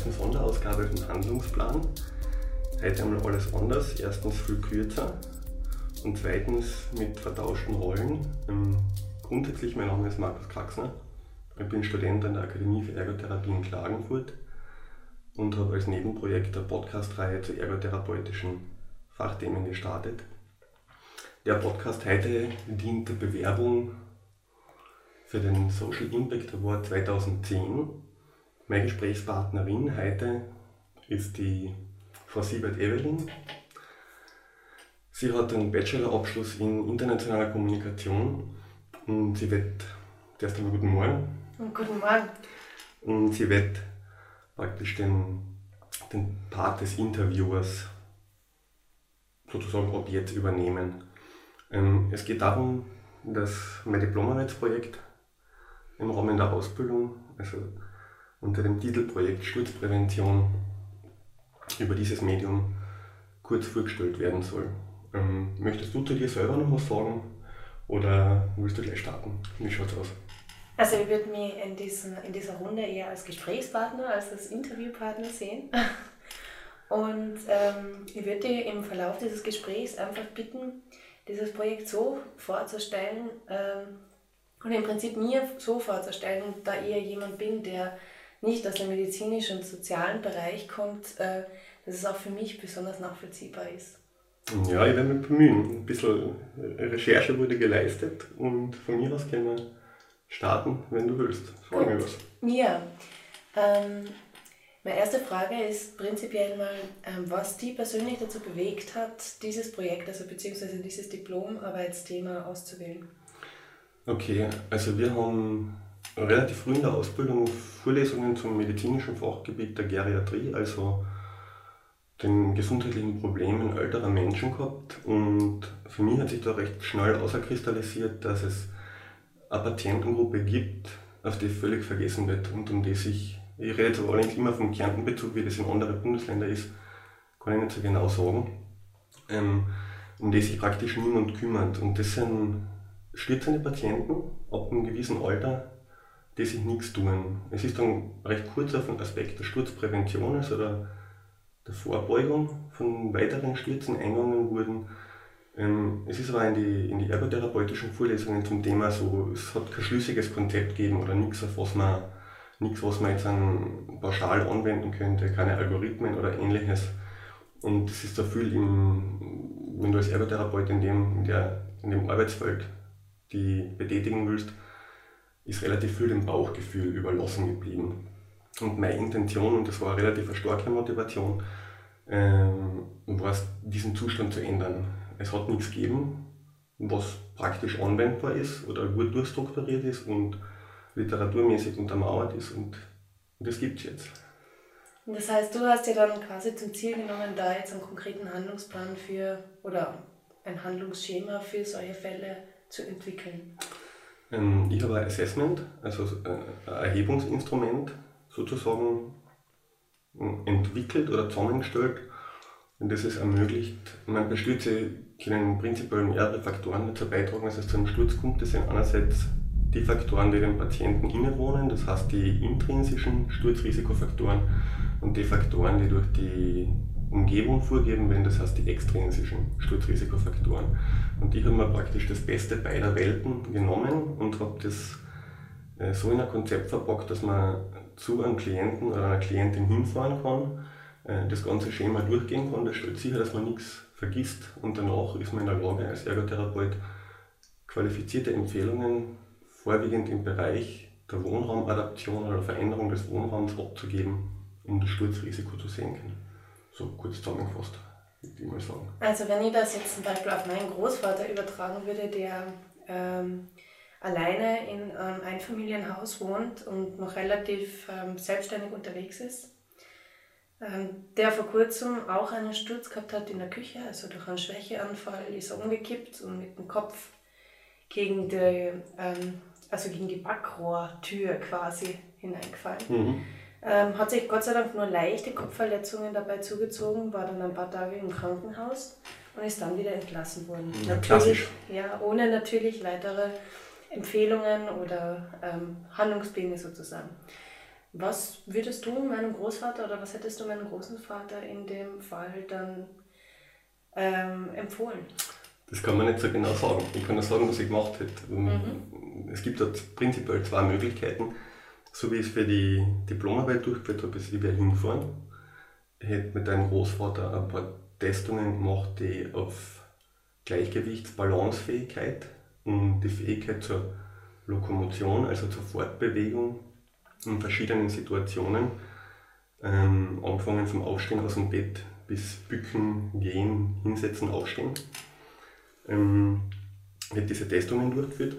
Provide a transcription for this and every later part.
ersten Sonderausgabe vom Handlungsplan. Heute einmal alles anders. Erstens viel kürzer und zweitens mit vertauschten Rollen. Ähm, grundsätzlich, mein Name ist Markus Kraxner. Ich bin Student an der Akademie für Ergotherapie in Klagenfurt und habe als Nebenprojekt eine Podcast-Reihe zu ergotherapeutischen Fachthemen gestartet. Der Podcast heute dient der Bewerbung für den Social Impact Award 2010. Meine Gesprächspartnerin heute ist die Frau Siebert Evelyn. Sie hat einen Bachelorabschluss in internationaler Kommunikation und sie wird, zuerst einmal guten Morgen. Und guten Morgen. Und sie wird praktisch den, den Part des Interviewers sozusagen ab jetzt übernehmen. Ähm, es geht darum, dass mein Diplomarbeitsprojekt im Rahmen der Ausbildung, also unter dem Titelprojekt Sturzprävention, über dieses Medium kurz vorgestellt werden soll. Ähm, möchtest du zu dir selber noch was sagen oder willst du gleich starten? Wie schaut es aus? Also ich würde mich in, diesen, in dieser Runde eher als Gesprächspartner, als als Interviewpartner sehen. Und ähm, ich würde dich im Verlauf dieses Gesprächs einfach bitten, dieses Projekt so vorzustellen ähm, und im Prinzip mir so vorzustellen, da ich jemand bin, der nicht aus dem medizinischen und sozialen Bereich kommt, äh, dass es auch für mich besonders nachvollziehbar ist. Ja, ich werde mich bemühen. Ein bisschen Recherche wurde geleistet und von mir aus können wir starten, wenn du willst. Frag mir was. Ja. Ähm, meine erste Frage ist prinzipiell mal, ähm, was die persönlich dazu bewegt hat, dieses Projekt, also beziehungsweise dieses Diplomarbeitsthema auszuwählen. Okay, also wir haben relativ früh in der Ausbildung Vorlesungen zum medizinischen Fachgebiet der Geriatrie, also den gesundheitlichen Problemen älterer Menschen gehabt und für mich hat sich da recht schnell außerkristallisiert, dass es eine Patientengruppe gibt, auf die völlig vergessen wird und um die sich, ich rede jetzt allerdings immer vom Kärntenbezug, wie das in anderen Bundesländern ist, kann ich nicht so genau sagen, ähm, um die sich praktisch niemand kümmert. Und das sind stürzende Patienten ab einem gewissen Alter, die sich nichts tun. Es ist dann recht kurz auf den Aspekt der Sturzprävention, also der der Vorbeugung von weiteren Stürzen eingegangen wurden. Ähm, es ist aber in die, in die ergotherapeutischen Vorlesungen zum Thema so, es hat kein schlüssiges Konzept gegeben oder nichts, auf was man, nichts, was man jetzt an pauschal anwenden könnte, keine Algorithmen oder ähnliches. Und es ist da viel im, wenn du als Ergotherapeut in dem, in, der, in dem Arbeitsfeld die betätigen willst, ist relativ viel dem Bauchgefühl überlassen geblieben. Und meine Intention, und das war eine relativ starke Motivation, ähm, war es, diesen Zustand zu ändern. Es hat nichts gegeben, was praktisch anwendbar ist oder gut durchstrukturiert ist und literaturmäßig untermauert ist und, das gibt es jetzt. Das heißt, du hast dir dann quasi zum Ziel genommen, da jetzt einen konkreten Handlungsplan für oder ein Handlungsschema für solche Fälle zu entwickeln. Ähm, ich habe ein Assessment, also äh, ein Erhebungsinstrument sozusagen entwickelt oder zusammengestellt. Und das es ermöglicht, meine Stürze können prinzipiell mehrere Faktoren dazu beitragen, dass es zu einem Sturz kommt. Das sind einerseits die Faktoren, die dem Patienten innewohnen, das heißt die intrinsischen Sturzrisikofaktoren und die Faktoren, die durch die Umgebung vorgeben werden, das heißt die extrinsischen Sturzrisikofaktoren. Und ich habe mir praktisch das Beste beider Welten genommen und habe das äh, so in ein Konzept verpackt, dass man zu einem Klienten oder einer Klientin hinfahren kann, äh, das ganze Schema durchgehen kann, das stellt sicher, dass man nichts vergisst und danach ist man in der Lage, als Ergotherapeut qualifizierte Empfehlungen vorwiegend im Bereich der Wohnraumadaption oder Veränderung des Wohnraums abzugeben, um das Sturzrisiko zu senken. So kurz zusammengefasst, würde ich mal sagen. Also wenn ich das jetzt zum Beispiel auf meinen Großvater übertragen würde, der ähm, alleine in einem Einfamilienhaus wohnt und noch relativ ähm, selbstständig unterwegs ist, ähm, der vor kurzem auch einen Sturz gehabt hat in der Küche, also durch einen Schwächeanfall ist er umgekippt und mit dem Kopf gegen die, ähm, also gegen die Backrohrtür quasi hineingefallen. Mhm. Ähm, hat sich Gott sei Dank nur leichte Kopfverletzungen dabei zugezogen, war dann ein paar Tage im Krankenhaus und ist dann wieder entlassen worden. Ja, natürlich, ja, ohne natürlich weitere Empfehlungen oder ähm, Handlungspläne sozusagen. Was würdest du meinem Großvater oder was hättest du meinem Großvater in dem Fall dann ähm, empfohlen? Das kann man nicht so genau sagen. Ich kann nur sagen, was ich gemacht hätte. Mhm. Es gibt dort prinzipiell zwei Möglichkeiten. So wie ich es für die Diplomarbeit durchgeführt habe, ist, ich wäre hingefahren, hätte mit deinem Großvater ein paar Testungen gemacht, die auf Gleichgewichtsbalancefähigkeit und die Fähigkeit zur Lokomotion, also zur Fortbewegung in verschiedenen Situationen, ähm, angefangen vom Aufstehen aus dem Bett bis Bücken, Gehen, Hinsetzen, Aufstehen. Ähm, hätte diese Testungen durchgeführt.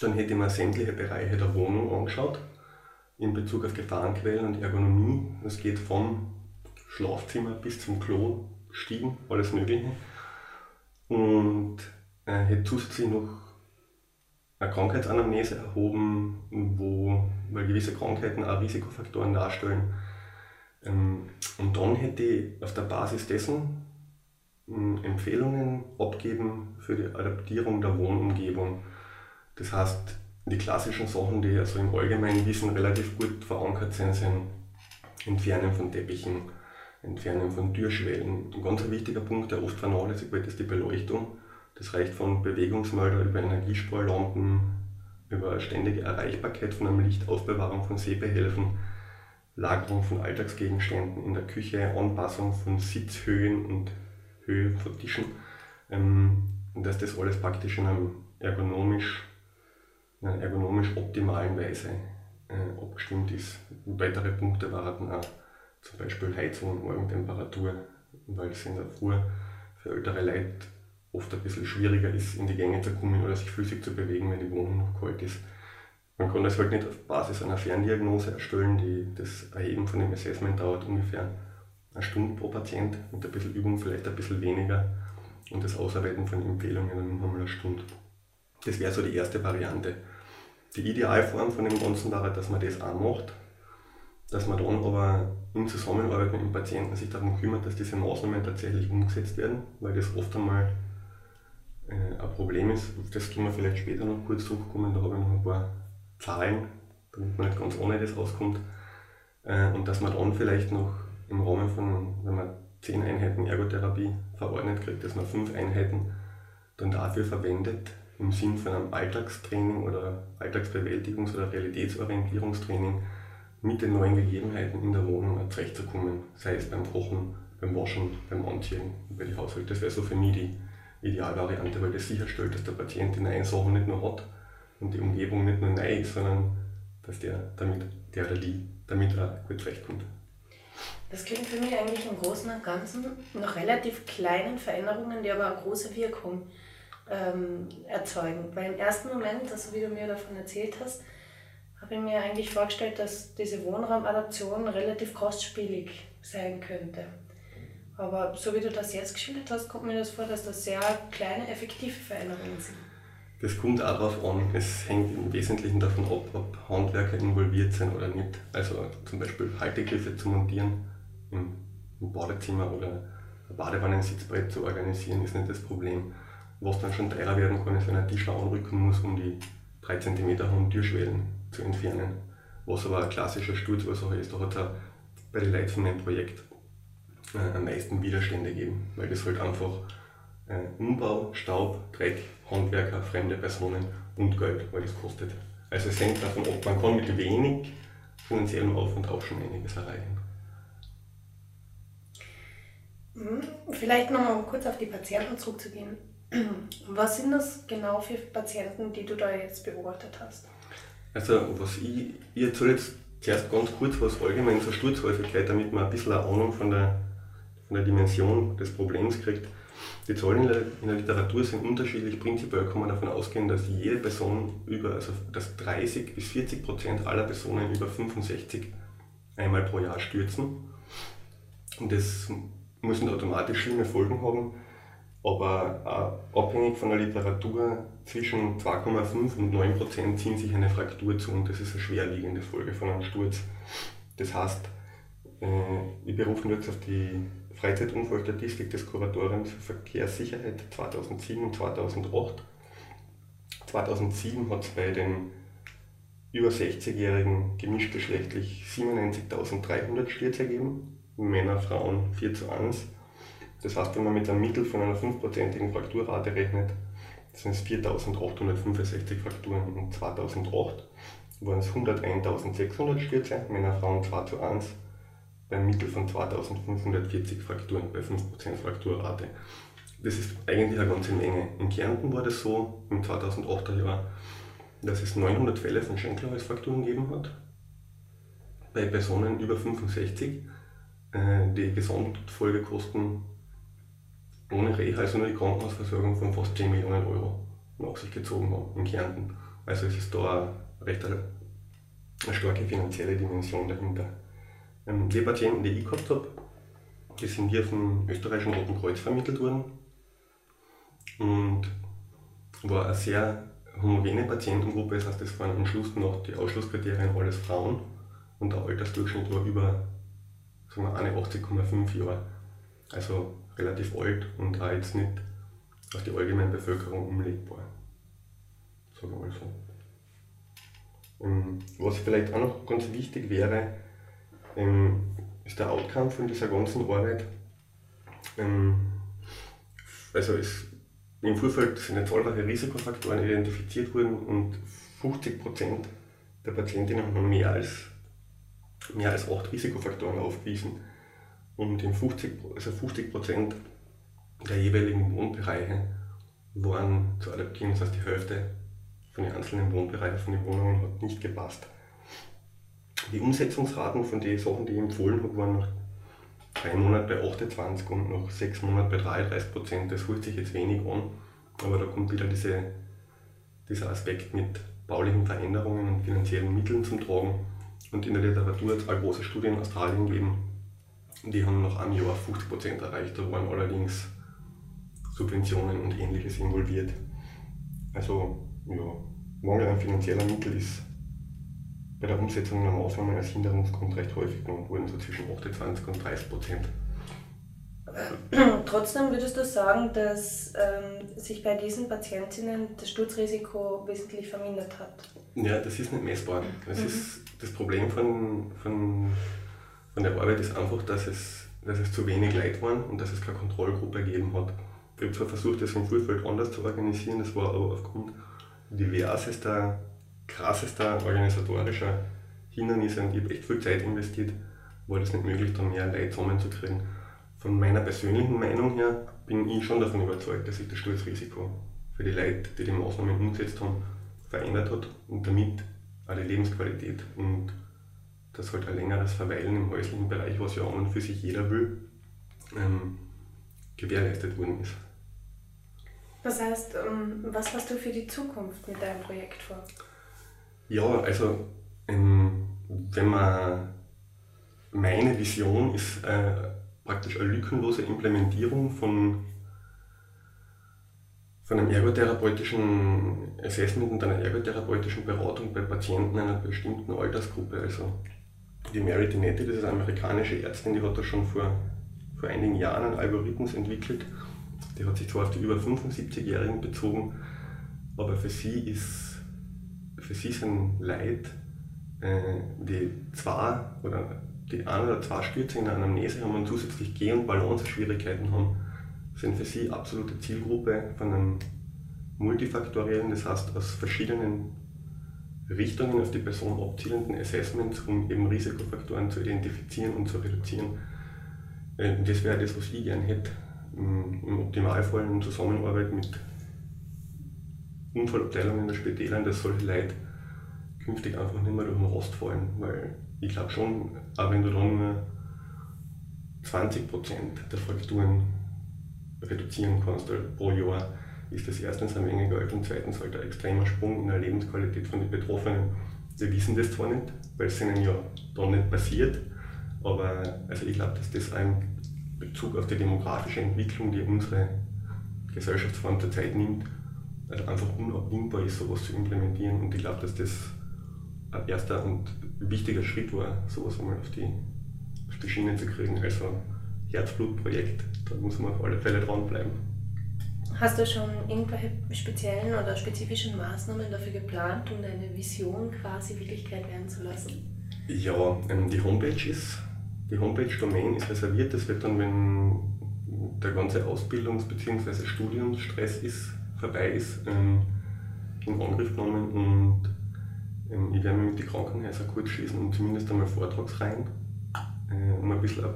Dann hätte ich mir sämtliche Bereiche der Wohnung angeschaut in Bezug auf Gefahrenquellen und Ergonomie. Das geht vom Schlafzimmer bis zum Klo, Stiegen, alles Mögliche. Und äh, hätte zusätzlich noch eine Krankheitsanamnese erhoben, wo weil gewisse Krankheiten auch Risikofaktoren darstellen. Ähm, und dann hätte ich auf der Basis dessen hm, Empfehlungen abgeben für die Adaptierung der Wohnumgebung. Das heißt, die klassischen Sachen, die also im allgemeinen Wissen relativ gut verankert sind, sind Entfernen von Teppichen, Entfernen von Türschwellen. Ein ganz wichtiger Punkt, der oft vernachlässigt wird, ist die Beleuchtung. Das reicht von Bewegungsmelder über Energiesparlampen, über ständige Erreichbarkeit von einem Licht, Aufbewahrung von Sehbehelfen, Lagerung von Alltagsgegenständen in der Küche, Anpassung von Sitzhöhen und Höhe von Tischen. Ähm, dass das alles praktisch in, einem ergonomisch, in einer ergonomisch optimalen Weise äh, abgestimmt ist. Weitere Punkte waren auch zum Beispiel Heizung und Morgentemperatur, weil es in der Früh für ältere Leute oft ein bisschen schwieriger ist, in die Gänge zu kommen oder sich flüssig zu bewegen, wenn die Wohnung noch kalt ist. Man kann das halt nicht auf Basis einer Ferndiagnose erstellen. Die, das Erheben von dem Assessment dauert ungefähr eine Stunde pro Patient, mit ein bisschen Übung vielleicht ein bisschen weniger und das Ausarbeiten von Empfehlungen dann nochmal eine Stunde. Das wäre so die erste Variante. Die Idealform von dem Ganzen wäre, dass man das auch macht, dass man dann aber in Zusammenarbeit mit dem Patienten sich darum kümmert, dass diese Maßnahmen tatsächlich umgesetzt werden, weil das oft einmal äh, ein Problem ist, das können wir vielleicht später noch kurz zurückkommen, da habe ich noch ein paar Zahlen, damit man nicht ganz ohne das auskommt. Äh, und dass man dann vielleicht noch im Rahmen von, wenn man zehn Einheiten Ergotherapie verordnet kriegt, dass man fünf Einheiten dann dafür verwendet, im Sinn von einem Alltagstraining oder Alltagsbewältigungs- oder Realitätsorientierungstraining mit den neuen Gegebenheiten in der Wohnung zurechtzukommen, sei es beim Kochen, beim Waschen, beim Anziehen, bei den Haushalten. Das wäre so für mich die Idealvariante, weil das sicherstellt, dass der Patient die neuen Sachen nicht nur hat und die Umgebung nicht nur neu ist, sondern dass der damit, der oder die damit auch gut zurechtkommt. Das klingt für mich eigentlich im Großen und Ganzen nach relativ kleinen Veränderungen, die aber eine große Wirkung ähm, erzeugen. Weil im ersten Moment, also wie du mir davon erzählt hast, habe ich mir eigentlich vorgestellt, dass diese Wohnraumadaption relativ kostspielig sein könnte. Aber so wie du das jetzt geschildert hast, kommt mir das vor, dass das sehr kleine, effektive Veränderungen sind. Das kommt auch darauf an. Es hängt im Wesentlichen davon ab, ob Handwerker involviert sind oder nicht. Also zum Beispiel Haltegriffe zu montieren im, im Badezimmer oder ein Badewannensitzbrett zu organisieren, ist nicht das Problem. Was dann schon teurer werden kann, ist, wenn ein Tischler anrücken muss, um die 3 cm hohen Türschwellen zu entfernen. Was aber ein klassischer Sturzursache ist, da hat es bei den Leuten von dem Projekt äh, am meisten Widerstände geben, weil das halt einfach äh, Umbau, Staub, Dreck, Handwerker, fremde Personen und Geld, weil das kostet. Also es hängt davon ab, man kann mit wenig finanziellem Aufwand auch schon einiges erreichen. Mhm. Vielleicht nochmal kurz auf die Patienten zurückzugehen. Was sind das genau für Patienten, die du da jetzt beobachtet hast? Also was ich, ich erzähle jetzt zuerst ganz kurz was allgemein zur Sturzhäufigkeit, damit man ein bisschen eine Ahnung von der von der Dimension des Problems kriegt. Die Zahlen in der, Literatur sind unterschiedlich. Prinzipiell kann man davon ausgehen, dass jede Person über, also dass 30 bis 40 Prozent aller Personen über 65 einmal pro Jahr stürzen. Und das nicht automatisch schlimme Folgen haben, aber abhängig von der Literatur zwischen 2,5 und 9 Prozent ziehen sich eine Fraktur zu und das ist eine schwerliegende Folge von einem Sturz. Das heißt, äh, ich berufe jetzt auf die Freizeitunfallstatistik des Kuratoriums für Verkehrssicherheit 2007 und 2008. 2007 hat es bei den über 60-Jährigen gemischtgeschlechtlich 97.300 Stürze ergeben, Männer, Frauen 4 zu 1. Das heißt, wenn man mit einem Mittel von einer 5%igen Frakturrate rechnet, sind es 4.865 Frakturen und 2008 waren es 101.600 Stürze, Männer, Frauen 2 zu 1, beim Mittel von 2.540 Frakturen bei 5% Frakturrate. Das ist eigentlich eine ganze Menge. In Kärnten war das so im 2008er Jahr, dass es 900 Fälle von Schenkelhalsfrakturen gegeben hat. Bei Personen über 65 äh, die Gesamtfolgekosten ohne Reha, also nur die Krankenhausversorgung von fast 10 Millionen Euro nach sich gezogen haben in Kärnten. Also es ist da recht eine, eine starke finanzielle Dimension dahinter. Ähm, die Patienten, die ich gehabt habe, die sind hier vom österreichischen Roten Kreuz vermittelt worden und war eine sehr homogene Patientengruppe, das heißt, es waren am Schluss noch die Ausschlusskriterien alles Frauen und der Altersdurchschnitt war über sagen wir, 81,5 Jahre. Also relativ alt und auch jetzt nicht auf die allgemeine Bevölkerung umlegbar. Sagen wir mal so. Ähm, was vielleicht auch noch ganz wichtig wäre, ähm, ist der Outcome von dieser ganzen Arbeit. Ähm, also es im Vorfeld sind zahlreiche Risikofaktoren identifiziert worden und 50% der Patientinnen haben mehr als, mehr als 8 Risikofaktoren aufgewiesen. Und in 50, also 50% der jeweiligen Wohnbereiche waren zu adaptieren, das heißt die Hälfte von den einzelnen Wohnbereichen von den Wohnungen hat nicht gepasst. Die Umsetzungsraten von den Sachen, die ich empfohlen habe, waren nach drei Monaten bei 28 und nach sechs Monaten bei 33 Prozent. Das hört sich jetzt wenig an, aber da kommt wieder diese, dieser Aspekt mit baulichen Veränderungen und finanziellen Mitteln zum Tragen. Und in der Literatur hat es auch große Studien in Australien gegeben, die haben nach einem Jahr 50 Prozent erreicht. Da waren allerdings Subventionen und ähnliches involviert. Also, ja, Mangel an finanzieller Mittel ist bei der Umsetzung der Maßnahmen als Hinderungsgrund recht häufig genannt worden, so zwischen 28 und 30 Prozent. Trotzdem würdest du sagen, dass ähm, sich bei diesen Patientinnen das Sturzrisiko wesentlich vermindert hat? Ja, das ist nicht messbar. Das, mhm. ist das Problem von, von, von der Arbeit ist einfach, dass es, dass es zu wenig Leid waren und dass es keine Kontrollgruppe gegeben hat. Ich habe zwar versucht, das im Vorfeld anders zu organisieren, das war aber aufgrund diversester krassester organisatorischer Hindernisse und ich habe echt viel Zeit investiert, war das nicht möglich, da mehr Leute zusammenzukriegen. Von meiner persönlichen Meinung her bin ich schon davon überzeugt, dass sich das Sturzrisiko für die Leute, die die Maßnahmen umgesetzt haben, verändert hat und damit auch die Lebensqualität und dass halt ein längeres Verweilen im häuslichen Bereich, was ja an und für sich jeder will, ähm, gewährleistet worden ist. Das heißt, ähm, was hast du für die Zukunft mit deinem Projekt vor? Ja, also ähm, wenn man meine Vision ist äh, praktisch eine lückenlose Implementierung von, von einem ergotherapeutischen Assessment und einer ergotherapeutischen Beratung bei Patienten einer bestimmten Altersgruppe. Also die Mary Dinetti, das ist eine amerikanische Ärztin, die hat da schon vor, vor einigen Jahren einen Algorithmus entwickelt. Die hat sich zwar auf die über 75-Jährigen bezogen, aber für sie ist für sie sind Leute, äh, die zwei oder die ein oder zwei Stürze in der Anamnese haben und zusätzlich Geh- und Balanceschwierigkeiten haben, sind für sie absolute Zielgruppe von einem multifaktoriellen, das heißt aus verschiedenen Richtungen auf die Person abzielenden Assessments, um eben Risikofaktoren zu identifizieren und zu reduzieren. Äh, das wäre das, was ich gerne hätte, im Optimalfall in Zusammenarbeit mit Unfallabteilungen in der Spitälern, dass solche Leute künftig einfach nicht mehr durch den Rost fallen. Weil ich glaube schon, auch wenn du dann nur 20% der Frakturen reduzieren kannst pro Jahr, ist das erstens eine Menge Geld und zweitens halt ein extremer Sprung in der Lebensqualität von den Betroffenen. Sie wissen das zwar nicht, weil es ihnen ja dann nicht passiert, aber also ich glaube, dass das ein Bezug auf die demografische Entwicklung, die unsere Gesellschaftsform zurzeit nimmt, also einfach unabdingbar ist, sowas zu implementieren. Und ich glaube, dass das ein erster und wichtiger Schritt war, sowas einmal auf die, auf die Schiene zu kriegen. Also Herzblutprojekt, da muss man auf alle Fälle dranbleiben. Hast du schon irgendwelche speziellen oder spezifischen Maßnahmen dafür geplant, um deine Vision quasi Wirklichkeit werden zu lassen? Ja, ähm, die Homepage ist, die Homepage-Domain ist reserviert. Das wird dann, wenn der ganze Ausbildungs- bzw. Studiumsstress ist, vorbei ist, ähm, in Angriff genommen und ähm, ich werde mich mit den Krankenhäusern kurz schließen und zumindest einmal Vortragsreihen, äh, um ein bisschen ein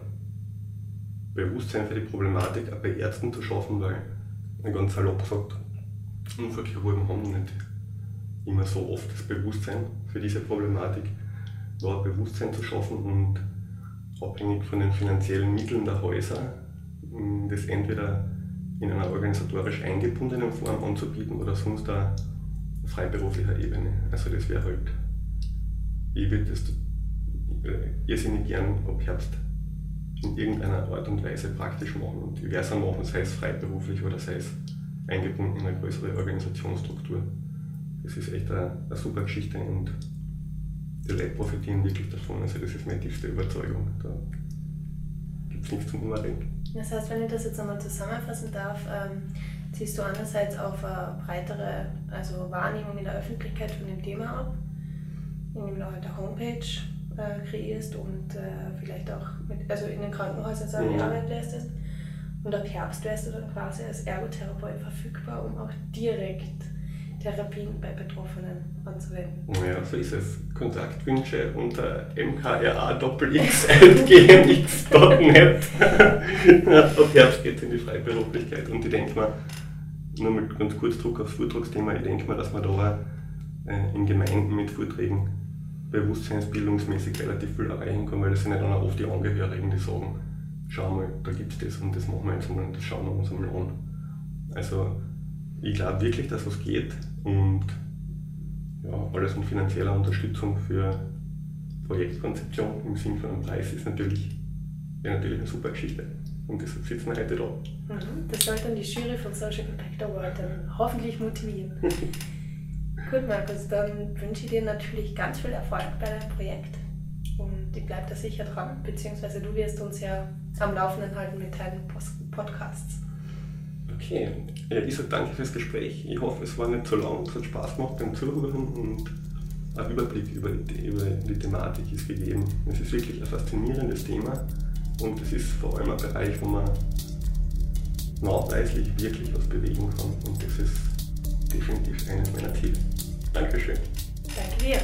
Bewusstsein für die Problematik auch bei Ärzten zu schaffen, weil ganz salopp gesagt, Unfallchirurgen haben. Nicht. Immer so oft das Bewusstsein für diese Problematik, da ein Bewusstsein zu schaffen und abhängig von den finanziellen Mitteln der Häuser, das entweder in einer organisatorisch eingebundenen Form anzubieten oder sonst auch freiberuflicher Ebene. Also das wäre halt, ich würde das äh, irrsinnig gern ab Herbst in irgendeiner Art und Weise praktisch machen und diverser machen, sei es freiberuflich oder sei es eingebunden in eine größere Organisationsstruktur. Das ist echt eine, eine super Geschichte und die Leute profitieren wirklich davon. Also das ist meine tiefste Überzeugung. Da gibt es nichts zum Umdenken. Das heißt, wenn ich das jetzt einmal zusammenfassen darf, ähm, ziehst du einerseits auf eine breitere also Wahrnehmung in der Öffentlichkeit von dem Thema ab, indem du halt eine Homepage äh, kreierst und äh, vielleicht auch mit, also in den Krankenhäusern seine mhm. Arbeit leistest. Und ab Herbst wärst du dann quasi als Ergotherapeut verfügbar, um auch direkt Therapien bei Betroffenen anzuwenden. Ja, so ist es. Kontaktwünsche unter mkrA-gmx.net. Ab Herbst geht es in die Freiberuflichkeit und ich denke mal, nur mit ganz kurz Druck aufs Vortragsthema, ich denke mal, dass man da äh, in Gemeinden mit Vorträgen bewusstseinsbildungsmäßig relativ viel erreichen kann, weil das sind ja dann auch oft die Angehörigen, die sagen, schau mal, da gibt es das und das machen wir jetzt mal und das schauen wir uns einmal an. Also ich glaube wirklich, dass was geht und ja, alles mit finanzieller Unterstützung für Projektkonzeption im Sinne von einem Preis ist natürlich, ja, natürlich eine super Geschichte. Und deshalb sitzen wir heute da. Mhm, das sollte dann die Jury von Social Impact Award dann hoffentlich motivieren. Gut, Markus, dann wünsche ich dir natürlich ganz viel Erfolg bei deinem Projekt. Und ich bleibe da sicher dran, beziehungsweise du wirst uns ja am Laufenden halten mit deinen Podcasts. Okay, ich sage danke fürs Gespräch. Ich hoffe, es war nicht so lang, es hat Spaß gemacht beim Zuhören und ein Überblick über die, über die Thematik ist gegeben. Es ist wirklich ein faszinierendes Thema und es ist vor allem ein Bereich, wo man nachweislich wirklich was bewegen kann und das ist definitiv eines meiner Ziele. Dankeschön. Danke dir.